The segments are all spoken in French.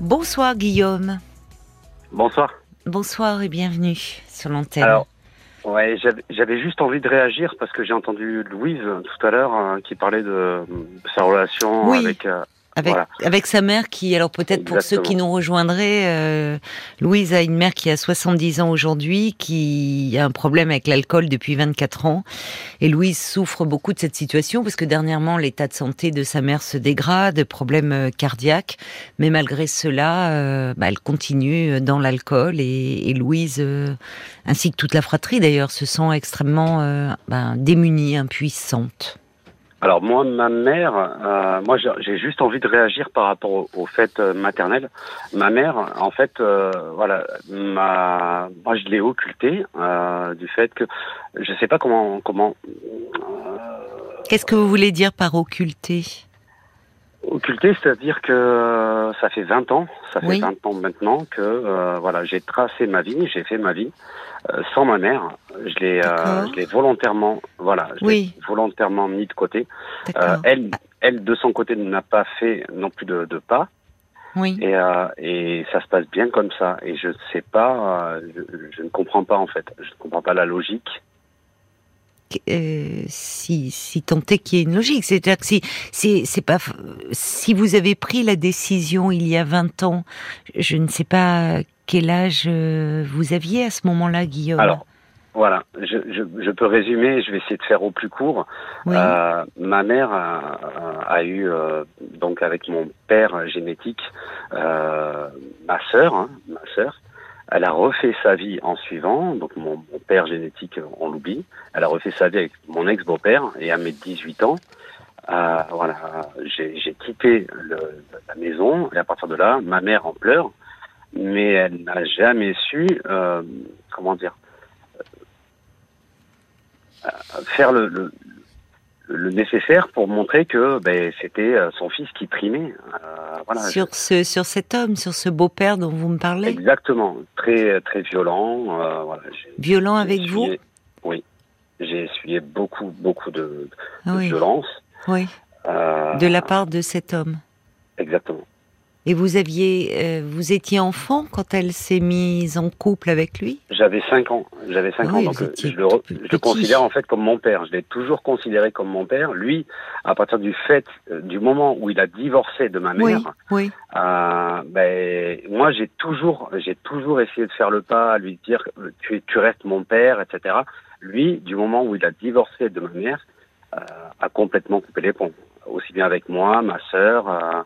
Bonsoir Guillaume. Bonsoir. Bonsoir et bienvenue sur l'antenne. Alors, ouais, j'avais- juste envie de réagir parce que j'ai entendu Louise tout à l'heure euh, qui parlait de, de sa relation Oui. avec. euh, Avec, voilà. avec sa mère qui, alors peut-être pour ceux qui nous rejoindraient, euh, Louise a une mère qui a 70 ans aujourd'hui, qui a un problème avec l'alcool depuis 24 ans. Et Louise souffre beaucoup de cette situation parce que dernièrement, l'état de santé de sa mère se dégrade, problème euh, cardiaque. Mais malgré cela, euh, bah, elle continue dans l'alcool et, et Louise, euh, ainsi que toute la fratrie d'ailleurs, se sent extrêmement euh, ben, démunie, impuissante. Alors moi, ma mère, euh, moi j'ai- juste envie de réagir par rapport au, au fait euh, maternel. Ma mère, en fait, euh, voilà, ma, moi je l'ai occulté euh, du fait que je sais pas comment comment Qu'est-ce que vous voulez dire par occulter Occulté, c'est-à-dire que ça fait 20 ans, ça fait Oui. 20 ans maintenant que euh, voilà, j'ai tracé ma vie, j'ai fait ma vie euh, sans ma mère. Je l'ai, euh, D'accord. je l'ai volontairement, voilà, je Oui. l'ai volontairement mis de côté. Euh, elle, elle de son côté n'a pas fait non plus de, de pas, oui. et, et ça se passe bien comme ça. Et je ne sais pas, je, je ne comprends pas en fait, je ne comprends pas la logique. Euh, si, si tant est qu'il y ait une logique. C'est-à-dire que si, si, c'est pas, si vous avez pris la décision il y a 20 ans, je ne sais pas quel âge euh, vous aviez à ce moment-là, Guillaume. Alors, voilà, je, je, je peux résumer, je vais essayer de faire au plus court. oui. Euh, ma mère a, a eu euh, donc avec mon père génétique euh, ma sœur, hein, ma sœur. Elle a refait sa vie en suivant, donc mon, père génétique, on l'oublie. Elle a refait sa vie avec mon ex-beau-père et à mes 18 ans, euh, voilà, j'ai j'ai quitté le, la maison et à partir de là, ma mère en pleure, mais elle n'a jamais su, euh, comment dire, euh, faire le, le, le nécessaire pour montrer que ben, c'était euh, son fils qui primait. Euh, voilà. sur ce, sur cet homme, sur ce beau-père dont vous me parlez, Exactement, très très violent. euh, voilà. J'ai- violent j'ai avec vous. Oui, j'ai essuyé beaucoup beaucoup de, de Ah Oui, violence. oui. euh, De la part de cet homme. Exactement. Et vous aviez, euh, vous étiez enfant quand elle s'est mise en couple avec lui? J'avais 5 ans. J'avais 5 Ah ans, donc euh, je le, je considère en fait comme mon père. Je l'ai toujours considéré comme mon père. Lui, à partir du fait, euh, du moment où il a divorcé de ma mère, Oui, oui. Euh, ben, moi, j'ai toujours, j'ai toujours essayé de faire le pas, à lui dire, tu, tu restes mon père, etc. Lui, du moment où il a divorcé de ma mère, a complètement coupé les ponts. Aussi bien avec moi, ma sœur.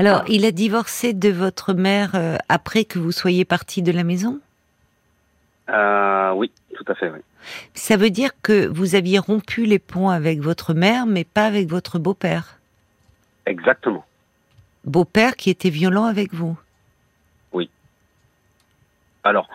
Alors, il a divorcé de votre mère euh, après que vous soyez parti de la maison? euh, oui, tout à fait, oui. Ça veut dire que vous aviez rompu les ponts avec votre mère, mais pas avec votre beau-père? Exactement. Beau-père qui était violent avec vous? Alors,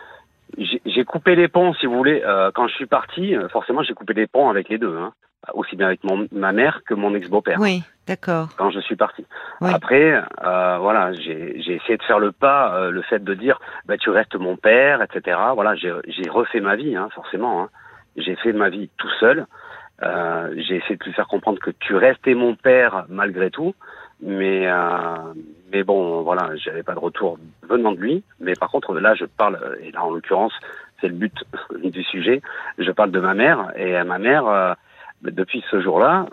j'ai coupé les ponts, si vous voulez. euh, quand je suis parti, euh, forcément, j'ai coupé les ponts avec les deux, hein. aussi bien avec mon, ma mère que mon ex-beau-père. Oui, d'accord. quand je suis parti. Oui. Après, euh, voilà, j'ai essayé de faire le pas, euh, le fait de dire, bah, tu restes mon père, etc. Voilà, j'ai refait ma vie, hein, forcément. Hein. J'ai fait ma vie tout seul. Euh, j'ai essayé de lui faire comprendre que tu restais mon père malgré tout, mais mais bon, voilà, j'avais pas de retour venant de lui. Mais par contre, là, je parle, et là en l'occurrence, c'est le but du sujet. Je parle de ma mère et ma mère, euh, depuis ce jour-là,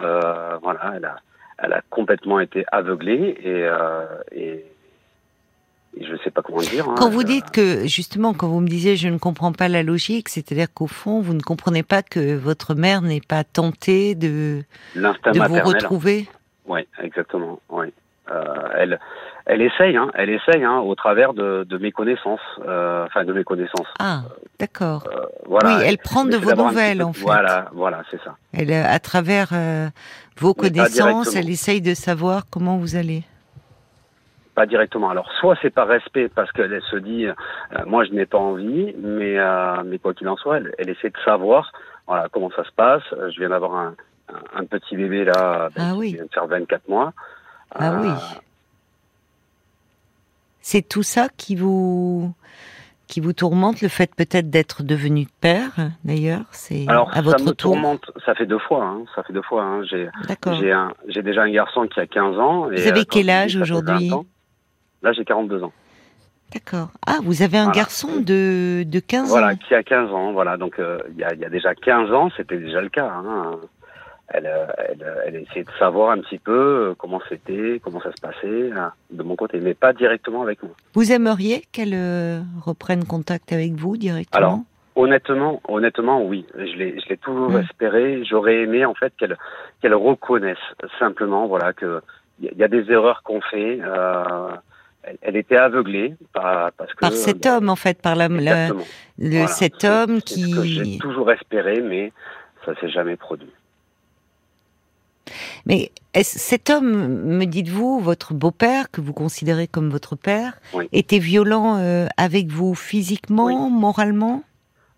voilà, elle a elle a complètement été aveuglée et, euh, et, et je ne sais pas comment dire. hein. Quand vous dites que, justement, quand vous me disiez je ne comprends pas la logique, c'est-à-dire qu'au fond, vous ne comprenez pas que votre mère n'ait pas tenté de, de vous maternel, retrouver? Oui, exactement, oui. Euh, elle, elle essaye, hein, elle essaye, hein, au travers de, de mes connaissances, euh, enfin de mes connaissances. Ah, d'accord. Euh, voilà. oui, elle prend de vos nouvelles, peu- en fait. Voilà, voilà, c'est ça. Elle, euh, à travers euh, vos Mais connaissances, elle essaye de savoir comment vous allez. Pas directement. Alors, soit c'est par respect parce qu'elle elle se dit, euh, moi je n'ai pas envie, mais euh, mais quoi qu'il en soit, elle, elle essaie de savoir, voilà, comment ça se passe. Euh, Je viens d'avoir un, un, un petit bébé là, ben, Ah qui oui. vient de faire 24 mois. Ah Euh, oui. C'est tout ça qui vous qui vous tourmente, le fait peut-être d'être devenu père, d'ailleurs, c'est Alors, à ça votre me tour. tourmente. Ça fait deux fois. Hein, ça fait deux fois. Hein. J'ai j'ai un j'ai déjà un garçon qui a 15 ans. Et, Vous avez euh, quel âge ça aujourd'hui 20 ans, Là, j'ai 42 ans. D'accord. Ah, vous avez un garçon de, de 15 ans Voilà, qui a 15 ans. Voilà, donc euh, il y, a, y, a, déjà 15 ans, c'était déjà le cas. Hein. Elle, elle, elle, essayait de savoir un petit peu euh, comment c'était, comment ça se passait hein, de mon côté, mais pas directement avec moi. Vous aimeriez qu'elle euh, reprenne contact avec vous directement Alors, honnêtement, honnêtement, oui. Je l'ai, je l'ai toujours hmm. espéré. J'aurais aimé en fait qu'elle, qu'elle reconnaisse simplement, voilà, que il y a des erreurs qu'on fait. Euh, elle, était aveuglée par, parce que, par cet homme en fait, par la, le, cet homme qui. Ce que j'ai toujours espéré, mais ça s'est jamais produit. Mais cet homme, me dites-vous, votre beau-père, que vous considérez comme votre père, était violent euh, avec vous physiquement, moralement?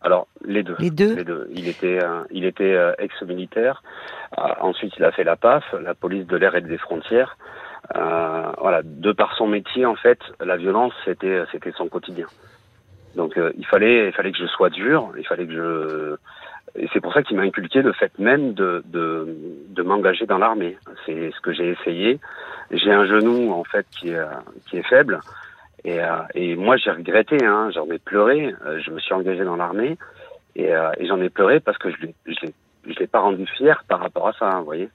Alors les deux. Les deux? Les deux. Il était, euh, il était euh, ex-militaire. ensuite, il a fait la PAF, la police de l'air et des frontières. Voilà, de par son métier, en fait, la violence, c'était, c'était son quotidien. Donc, il fallait, il fallait que je sois dur. Il fallait que je, et c'est pour ça qu'il m'a inculqué le fait même de, de, de m'engager dans l'armée. C'est ce que j'ai essayé. J'ai un genou en fait qui est, qui est faible. Et, euh, et moi j'ai regretté, hein, j'en ai pleuré. je me suis engagé dans l'armée et, et j'en ai pleuré parce que je l'ai, je l'ai, pas rendu fier par rapport à ça, hein, vous voyez.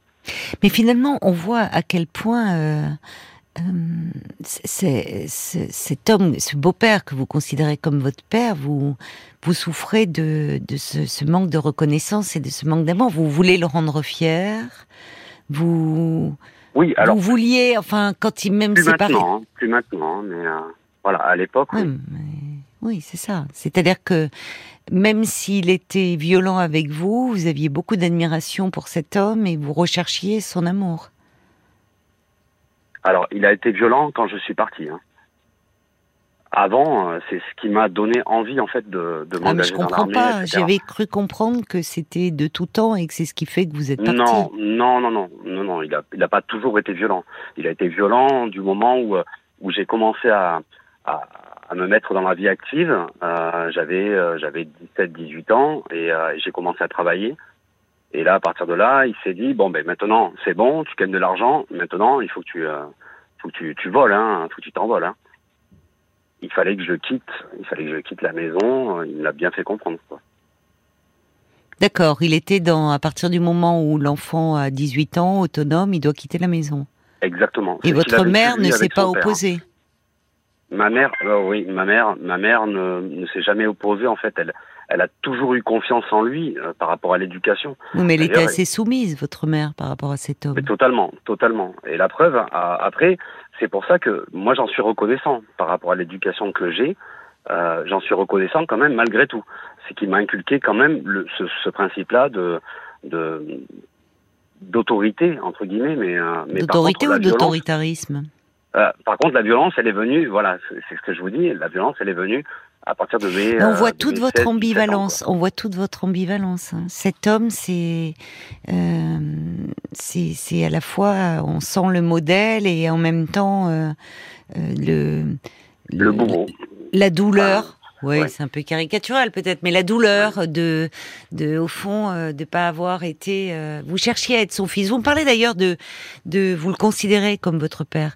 Mais finalement, on voit à quel point euh, euh, cet homme, ce beau-père que vous considérez comme votre père, vous, vous souffrez de, de ce, manque de reconnaissance et de ce manque d'amour. Vous voulez le rendre fier. Vous, oui, alors, vous vouliez, enfin, quand il même plus Maintenant, hein, plus maintenant, mais euh, voilà, à l'époque. Oui, oui c'est ça. C'est-à-dire que même s'il était violent avec vous, vous aviez beaucoup d'admiration pour cet homme et vous recherchiez son amour. Alors, il a été violent quand je suis parti. Hein. Avant, euh, c'est ce qui m'a donné envie en fait de, de ah, m'engager dans l'armée. Je comprends pas. J'avais cru comprendre que c'était de tout temps et que c'est ce qui fait que vous êtes parti. Non, non, non, non, non, non. Il a, il a pas toujours été violent. Il a été violent du moment où euh, où j'ai commencé à, à, à me mettre dans la vie active. Euh, j'avais euh, j'avais 17 18 ans et euh, j'ai commencé à travailler. Et là à partir de là, il s'est dit bon ben maintenant c'est bon, tu gagnes de l'argent, maintenant il faut que tu euh, faut que tu, tu voles hein, faut que tu t'envoles hein. Il fallait que je quitte, il fallait que je quitte la maison, il me l'a bien fait comprendre quoi. D'accord, il était dans à partir du moment où l'enfant a 18 ans, autonome, il doit quitter la maison. Exactement. Et votre mère ne s'est pas opposée? Ma mère, euh, oui, ma mère, ma mère ne, ne s'est jamais opposée. En fait, elle, elle a toujours eu confiance en lui euh, par rapport à l'éducation. Oui, mais elle était assez soumise, votre mère, par rapport à cet homme. Mais totalement, totalement. Et la preuve, après, c'est pour ça que moi j'en suis reconnaissant par rapport à l'éducation que j'ai. Euh, j'en suis reconnaissant quand même malgré tout. C'est qu'il m'a inculqué quand même le, ce, ce principe-là de, de d'autorité entre guillemets, mais, euh, mais d'autorité ou d'autoritarisme? Euh, par contre, la violence, elle est venue, voilà, c'est ce que je vous dis, la violence, elle est venue à partir de mes. On voit toute votre ambivalence. on voit toute votre ambivalence. Cet homme, c'est, euh, c'est, à la fois, on sent le modèle et en même temps euh, euh le, le, bourreau. La douleur. Oui, c'est un peu caricatural peut-être, mais la douleur de, de au fond, euh, de pas avoir été. Euh, vous cherchiez à être son fils. Vous me parlez d'ailleurs de, de, vous le considérez comme votre père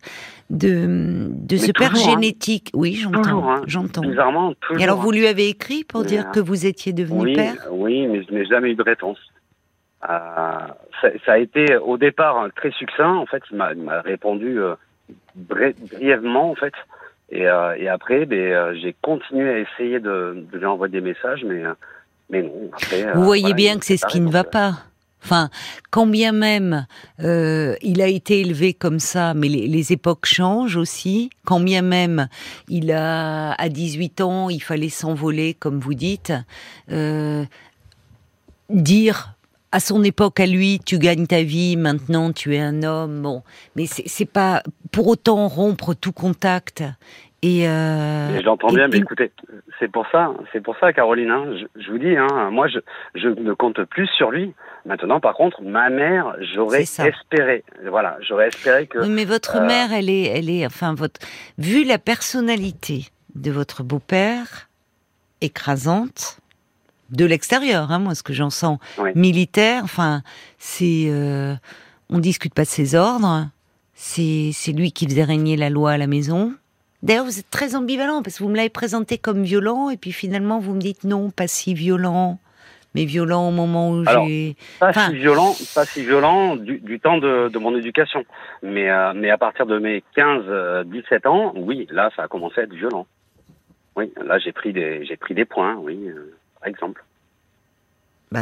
de, de ce père hein. génétique. Oui, j'entends. Hein. J'entends. Bizarrement, toujours. Et alors, vous lui avez écrit pour dire que vous étiez devenu père? Oui, mais je n'ai jamais eu de réponse. Euh, ça, ça, a été au départ très succinct. En fait, il m'a répondu euh, brièvement, en fait. Et, euh, et après, ben, euh, j'ai continué à essayer de, de, lui envoyer des messages, mais, mais non. Après, vous voyez bien que c'est ce qui ne va pas. Enfin, quand bien même euh, il a été élevé comme ça, mais les, époques changent aussi. Quand bien même il a à 18 ans, il fallait s'envoler, comme vous dites, euh, dire à son époque à lui, tu gagnes ta vie, maintenant tu es un homme. Bon, mais c'est pas pour autant rompre tout contact et, euh, j'entends bien, mais écoutez, c'est pour ça, c'est pour ça, Caroline. Hein, je, vous dis, hein, moi, je, je ne compte plus sur lui. Maintenant, par contre, ma mère, j'aurais espéré, voilà, j'aurais espéré que. mais votre euh, mère, elle est, elle est, enfin, votre, vu la personnalité de votre beau-père, écrasante, de l'extérieur, hein, moi, ce que j'en sens, militaire, enfin, c'est, euh, on discute pas de ses ordres. C'est, c'est lui qui faisait régner la loi à la maison D'ailleurs, vous êtes très ambivalent parce que vous me l'avez présenté comme violent et puis finalement vous me dites non, pas si violent, mais violent au moment où j'ai. Pas si violent, pas si violent du, du temps de, de, mon éducation. Mais, euh, mais à partir de mes 15, 17 ans, oui, là, ça a commencé à être violent. Oui, là, j'ai pris des, j'ai pris des points, oui, euh, par exemple. Bah,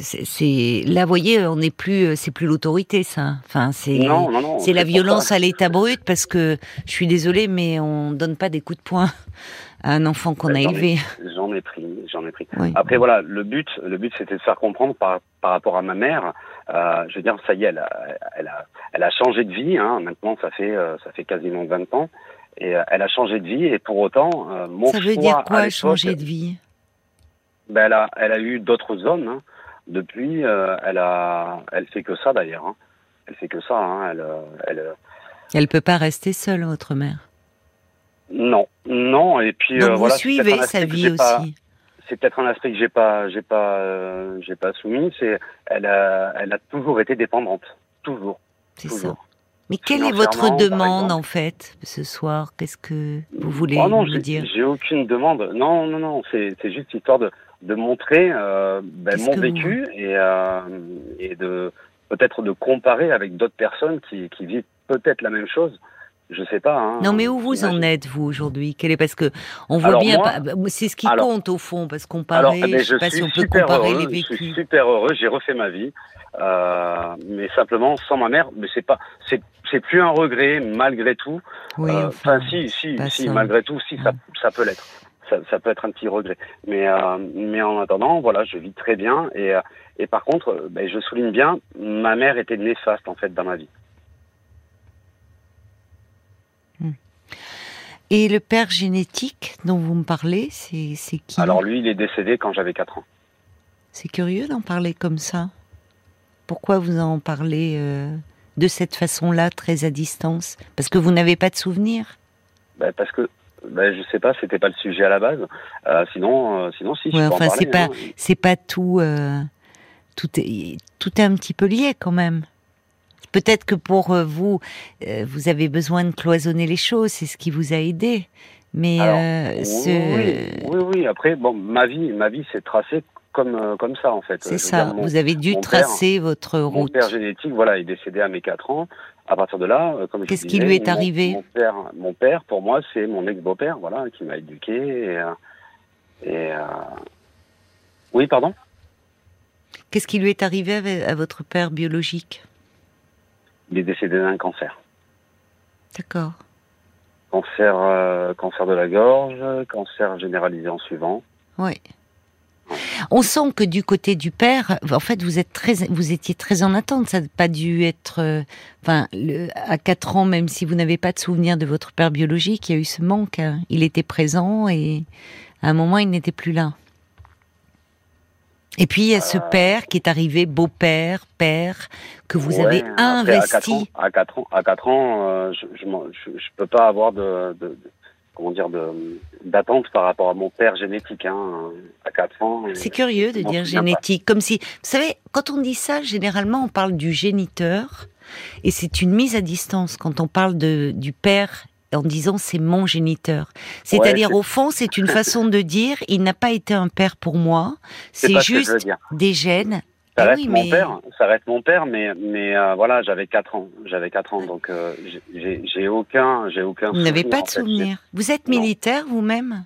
c'est là, vous voyez, on n'est plus, c'est plus l'autorité, ça. Enfin, c'est c'est la violence à l'état brut parce que je suis désolée, mais on donne pas des coups de poing à un enfant qu'on a élevé. J'en ai pris, j'en ai pris. Après voilà, le but, le but c'était de faire comprendre par, par rapport à ma mère. Euh, je veux dire, ça y est, elle a, elle a, elle a changé de vie. Hein. Maintenant, ça fait, euh, ça fait quasiment 20 ans, et euh, elle a changé de vie. Et pour autant, mon ça veut dire quoi, changer de vie? Ben, elle a, elle a eu d'autres hommes. Hein. Depuis, euh, elle a, elle fait que ça d'ailleurs. Hein. Elle fait que ça. Hein. Elle, elle. Elle peut pas rester seule, votre mère? Non, non. Et puis Donc euh, vous voilà, suivez sa vie aussi. C'est peut-être un aspect que j'ai pas, j'ai pas, euh, j'ai pas soumis. C'est, elle a, elle a toujours été dépendante, toujours. C'est ça. Mais quelle est votre demande en fait ce soir? Qu'est-ce que vous voulez oh non, me dire? J'ai aucune demande. Non, non, non. C'est juste histoire de, de montrer euh, ben, mon vécu vous... et, euh, et de peut-être de comparer avec d'autres personnes qui, qui vivent peut-être la même chose. Je sais pas. Hein, non, mais où vous en êtes vous aujourd'hui? Quel est parce que on voit alors bien, moi, c'est ce qui alors, compte au fond, parce qu'on parlait. Alors, eh ben, je sais pas si on peut comparer heureux, les vécus. Je suis super heureux. J'ai refait ma vie, euh, mais simplement sans ma mère. Mais c'est pas, c'est, c'est plus un regret malgré tout. Oui, Euh, enfin, si, si, si, ça. malgré tout, si ça, Ouais. ça peut l'être. Ça, ça peut être un petit regret. Mais, euh, mais en attendant, voilà, je vis très bien. Et, euh, et par contre, euh, ben, je souligne bien, ma mère était néfaste en fait dans ma vie. Et le père génétique dont vous me parlez, c'est qui Alors lui, il est décédé quand j'avais 4 ans. C'est curieux d'en parler comme ça. Pourquoi vous en parlez euh, de cette façon-là, très à distance? Parce que vous n'avez pas de souvenir? Ben, parce que ben, je sais pas, c'était pas le sujet à la base. Euh, sinon, euh, sinon si. je peux enfin, c'est pas, hein. c'est pas tout. euh, tout est, tout est un petit peu lié quand même. Peut-être que pour euh, vous, euh, vous avez besoin de cloisonner les choses, c'est ce qui vous a aidé. Mais Alors, euh, oui, ce- oui, oui. Après, bon, ma vie, ma vie s'est tracée comme comme ça en fait. c'est ça. dire, mon- vous avez dû mon tracer votre Mon route. père génétique, voilà, est décédé à mes 4 ans. À partir de là, comme Qu'est-ce qui lui est mon- arrivé? mon père, mon père, pour moi, c'est mon ex-beau-père, voilà, qui m'a éduqué. Et, et, euh, oui, pardon? Qu'est-ce qui lui est arrivé à votre père biologique? Il est décédé d'un cancer. D'accord. Cancer, euh, cancer de la gorge, cancer généralisé en suivant. Oui. On sent que du côté du père, en fait, vous êtes très, vous étiez très en attente. Ça n'a pas dû être, euh, enfin, le- à quatre ans, même si vous n'avez pas de souvenir de votre père biologique, il y a eu ce manque. hein. Il était présent et à un moment, il n'était plus là. Et puis il y a ce père qui est arrivé, beau-père, père, que vous Ouais, avez après, À 4 ans, investi. à 4 ans, à 4 ans euh, je, je, je, je peux pas avoir de, de, de- comment dire, d'attente par rapport à mon père génétique, hein, à 4 ans. C'est curieux de dire pas. génétique, comme si, vous savez, quand on dit ça, généralement, on parle du géniteur, et c'est une mise à distance quand on parle de, du père en disant c'est mon géniteur. C'est-à-dire, c'est- au fond, c'est une façon de dire il n'a pas été un père pour moi, c'est ce juste des gènes. Ça Eh reste oui, mon mais- père, ça reste mon père, mais mais euh, voilà, j'avais 4 ans, j'avais 4 ans, donc euh, j'ai- aucun, j'ai aucun. Vous n'avez pas de fait. souvenir. Vous êtes militaire vous-même?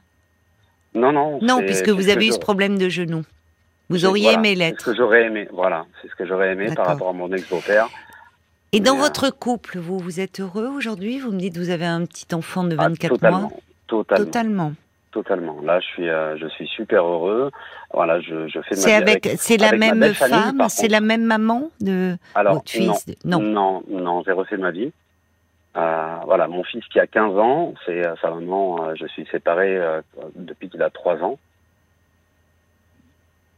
Non, non. Non, puisque vous avez eu ce problème de genou. Vous auriez voilà, aimé C'est ce l'être. que j'aurais aimé, voilà, c'est ce que j'aurais aimé par rapport à mon ex-beau-père. Et dans votre couple, vous, vous êtes heureux aujourd'hui? Vous me dites que vous avez un petit enfant de Ah, 24 totalement, mois? totalement, Totalement. totalement. Là, je suis, euh, je suis super heureux. Voilà, je, je fais C'est avec, c'est la même femme, c'est la même maman de Alors, votre fils? de- non, Non. non, non, j'ai refait ma vie. Euh, voilà, mon fils qui a 15 ans, c'est euh, sa maman. euh, je suis séparé depuis qu'il a 3 ans.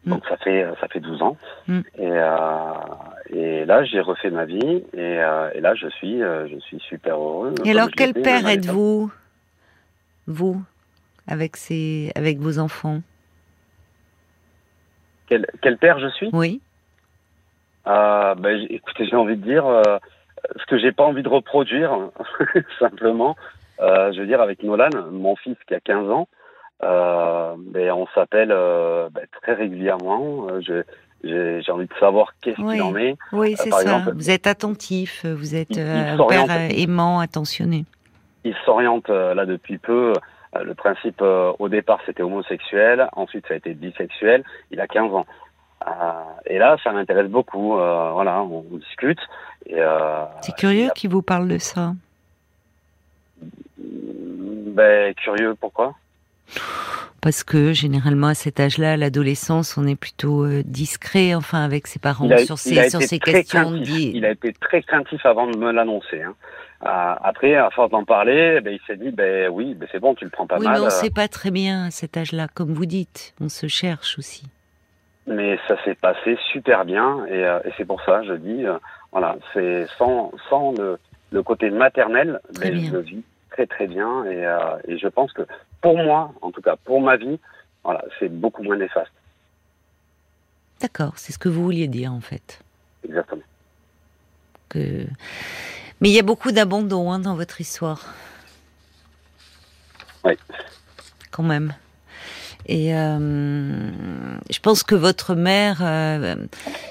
Donc ça fait euh, ça fait 12 ans. Mm. Et, euh, et là, j'ai refait ma vie et, euh, et là, je suis euh, je suis super heureux. Et alors, quel père êtes-vous Vous, avec, ces, avec vos enfants? Quel, quel père je suis? Oui. J- écoutez, j'ai envie de dire ce que j'ai pas envie de reproduire, simplement. Je veux dire, avec Nolan, mon fils qui a 15 ans, euh, ben, s'appelle euh, ben, très régulièrement. Euh, je, j'ai envie de savoir qu'est-ce Oui. qu'il en est. Oui, Euh, c'est ça. exemple, vous êtes attentif, vous êtes un père aimant, attentionné. Il s'oriente là depuis peu. Le principe, au départ, c'était homosexuel. Ensuite, ça a été bisexuel. Il a 15 ans. Et là, ça m'intéresse beaucoup. Voilà, on, discute. Euh, C'est curieux a- qu'il vous parle de ça. Ben, curieux, pourquoi? Parce que généralement à cet âge-là, à l'adolescence, on est plutôt euh, discret, enfin avec ses parents a, sur ces sur questions. Il a été très craintif avant de me l'annoncer. Hein. Après, à force d'en parler, ben, il s'est dit, ben oui, ben, c'est bon, tu le prends pas oui, mal. mais on euh, sait pas très bien à cet âge-là, comme vous dites. On se cherche aussi. Mais ça s'est passé super bien et, euh, et c'est pour ça, je dis, euh, voilà, c'est sans, sans le, le côté maternel, ben, je le vis très très bien et, euh, et je pense que pour moi, en tout cas pour ma vie, voilà, c'est beaucoup moins néfaste, D'accord, c'est ce que vous vouliez dire en fait. exactement. Que... Mais il y a beaucoup d'abandon hein, dans votre histoire. Oui. Quand même. Et euh, je pense que votre mère, euh,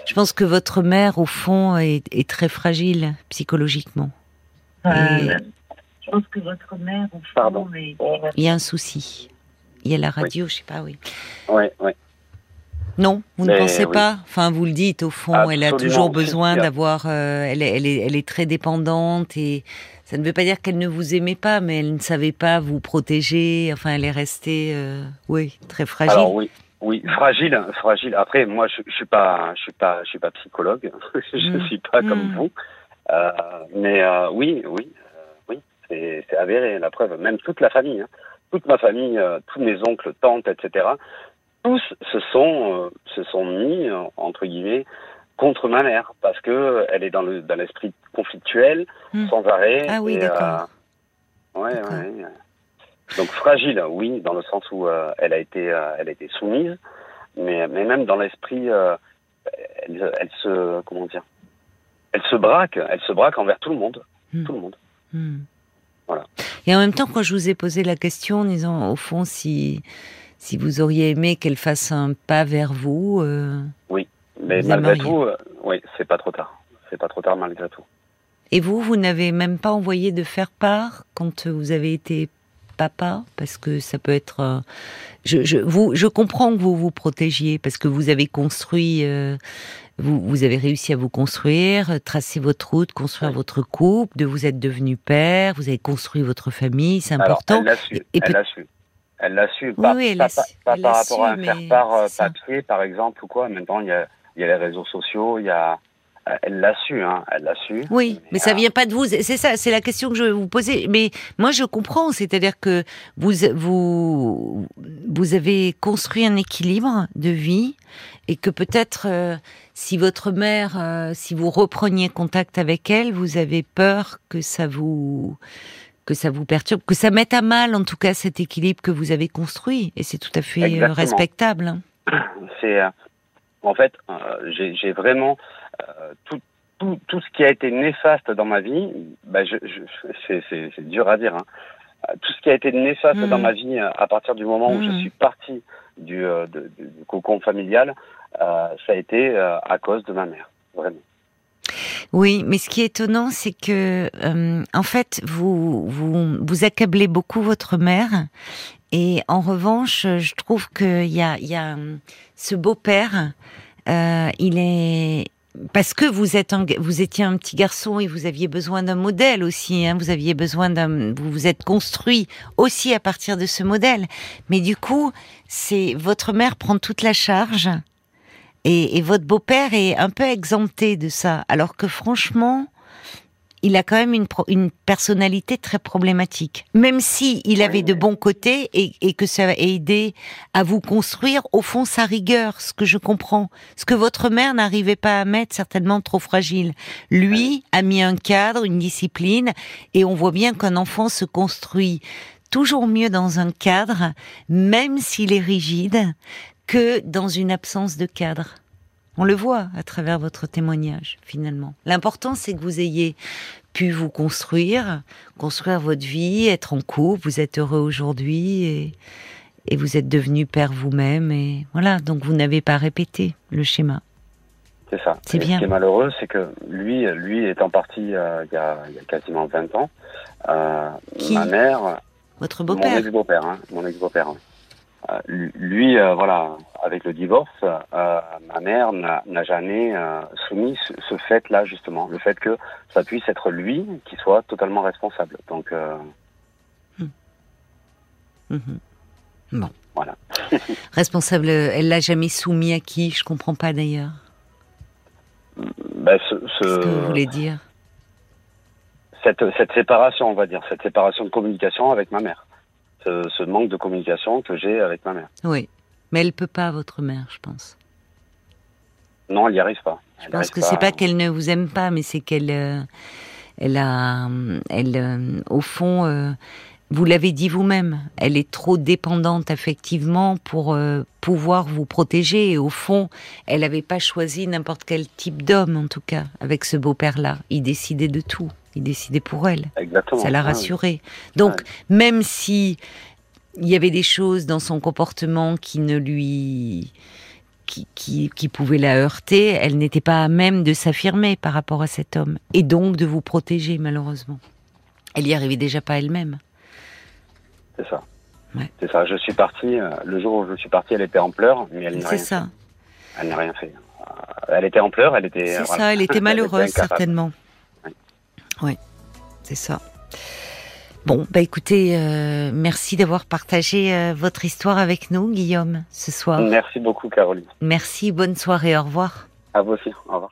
je pense que votre mère au fond est, est très fragile psychologiquement. Et Je pense que votre mère, au fond, Pardon. est- il y a un souci. Il y a la radio, je sais pas, oui. Oui, oui. Non, vous ne Mais pensez oui. pas? Enfin, vous le dites, au fond, elle a toujours besoin d'avoir... euh, elle, est, elle, est, elle est très dépendante et ça ne veut pas dire qu'elle ne vous aimait pas, mais elle ne savait pas vous protéger. Enfin, elle est restée, euh, oui, très fragile. Alors oui, oui, fragile, fragile. Après, moi, je, je suis pas, je suis pas, je suis pas psychologue. je Mm. suis pas comme Mm. vous. Euh, mais euh, oui, oui, oui, c'est avéré. La preuve, même toute la famille, hein. toute ma famille, euh, tous mes oncles, tantes, etc. Tous se sont, euh, se sont mis euh, entre guillemets contre ma mère parce que elle est dans le dans l'esprit conflictuel, Mm. sans arrêt. Ah oui, d'accord. ouais. Donc fragile, oui, dans le sens où euh, elle a été, euh, elle a été soumise, mais mais même dans l'esprit, euh, elle, elle se, comment dire, elle se braque, elle se braque envers tout le monde, Mm. tout le monde. Hmm. Voilà. Et en même temps, quand je vous ai posé la question, en disant, au fond, si, si vous auriez aimé qu'elle fasse un pas vers vous... euh, Mais Vous malgré tout, euh, oui, c'est pas trop tard. C'est pas trop tard malgré tout. Et vous, vous n'avez même pas envoyé de faire part quand vous avez été papa Parce que ça peut être... euh, Je, je, vous, je comprends que vous vous protégiez, parce que vous avez construit... euh, vous, vous avez réussi à vous construire, tracer votre route, construire Oui. votre couple, de vous êtes devenu père, vous avez construit votre famille, c'est Alors, important. elle l'a su, elle l'a su. Elle l'a su, Oui, pas, oui, elle pas, su, pas par rapport à un su, faire mais part euh, papier, par exemple, ou quoi. Maintenant, il y a, il y a les réseaux sociaux, il y a, elle l'a su, hein, elle l'a su. Oui, mais ça euh, vient pas de vous. C'est ça, c'est la question que je vais vous poser. Mais moi, je comprends. C'est-à-dire que vous, vous, vous avez construit un équilibre de vie et que peut-être, euh, si votre mère, euh, si vous repreniez contact avec elle, vous avez peur que ça vous que ça vous perturbe, que ça mette à mal, en tout cas, cet équilibre que vous avez construit. Et c'est tout à fait Exactement. respectable. hein. c'est en fait euh, j'ai vraiment euh, tout, tout tout ce qui a été néfaste dans ma vie bah je, je c'est dur à dire hein. Euh, tout ce qui a été néfaste Mm. dans ma vie à partir du moment où je Mm. suis parti du de- du du cocon familial euh, ça a été euh, à cause de ma mère vraiment Oui, mais ce qui est étonnant, c'est que, euh, en fait, vous, vous vous accablez beaucoup votre mère, et en revanche, je trouve qu'il y a, y a ce beau-père, euh, il est parce que vous êtes un, vous étiez un petit garçon et vous aviez besoin d'un modèle aussi. Hein, vous aviez besoin d'un, vous vous êtes construit aussi à partir de ce modèle. Mais du coup, c'est votre mère prend toute la charge et votre beau-père est un peu exempté de ça, alors que franchement, il a quand même une, pro- une personnalité très problématique. Même si il avait de bons côtés et, et que ça a aidé à vous construire, au fond, sa rigueur, ce que je comprends, ce que votre mère n'arrivait pas à mettre, certainement trop fragile. Lui a mis un cadre, une discipline, et on voit bien qu'un enfant se construit toujours mieux dans un cadre, même s'il est rigide, que dans une absence de cadre. On le voit à travers votre témoignage, finalement. L'important, c'est que vous ayez pu vous construire, construire votre vie, être en couple, vous êtes heureux aujourd'hui et, et vous êtes devenu père vous-même et voilà, donc vous n'avez pas répété le schéma. C'est ça. C'est bien. Ce qui est malheureux, c'est que lui, lui étant parti euh, il, y a, il y a quasiment 20 ans, euh, Qui ma mère, Votre mon beau-père ex-beau-père, hein, mon ex-beau-père, oui. Euh, lui, euh, voilà, avec le divorce, euh, ma mère n'a jamais soumis ce, ce fait-là justement, le fait que ça puisse être lui qui soit totalement responsable. Donc euh, Mhm. Bon. Voilà. Responsable, elle l'a jamais soumis à qui? Je comprends pas d'ailleurs. bah, ce, que vous voulez dire? Cette, cette séparation, on va dire, cette séparation de communication avec ma mère, ce, ce manque de communication que j'ai avec ma mère. Oui. Mais elle peut pas, votre mère, je pense. Non, elle n'y arrive pas. Je pense que c'est pas qu'elle ne vous aime pas, mais c'est qu'elle, euh, elle a, elle, euh, au fond, euh, vous l'avez dit vous-même, elle est trop dépendante affectivement pour euh, pouvoir vous protéger. Et au fond, elle n'avait pas choisi n'importe quel type d'homme, en tout cas, avec ce beau-père-là. Il décidait de tout. Il décidait pour elle. Exactement. Ça l'a Ouais. rassurée. Donc, même si il y avait des choses dans son comportement qui ne lui qui, qui, qui pouvaient la heurter, elle n'était pas à même de s'affirmer par rapport à cet homme et donc de vous protéger malheureusement. Elle y arrivait déjà pas elle-même. C'est ça. Ouais. C'est ça. Je suis parti, euh, le jour où je suis parti, elle était en pleurs, mais elle n'a C'est rien ça, fait. Elle n'a rien fait. Euh, Elle était en pleurs, elle était. c'est voilà. ça. Elle était malheureuse certainement. Oui. C'est ça. Bon, bah écoutez, euh, merci d'avoir partagé euh, votre histoire avec nous, Guillaume, ce soir. Merci beaucoup, Caroline. Merci, bonne soirée, au revoir. À vous aussi. Au revoir.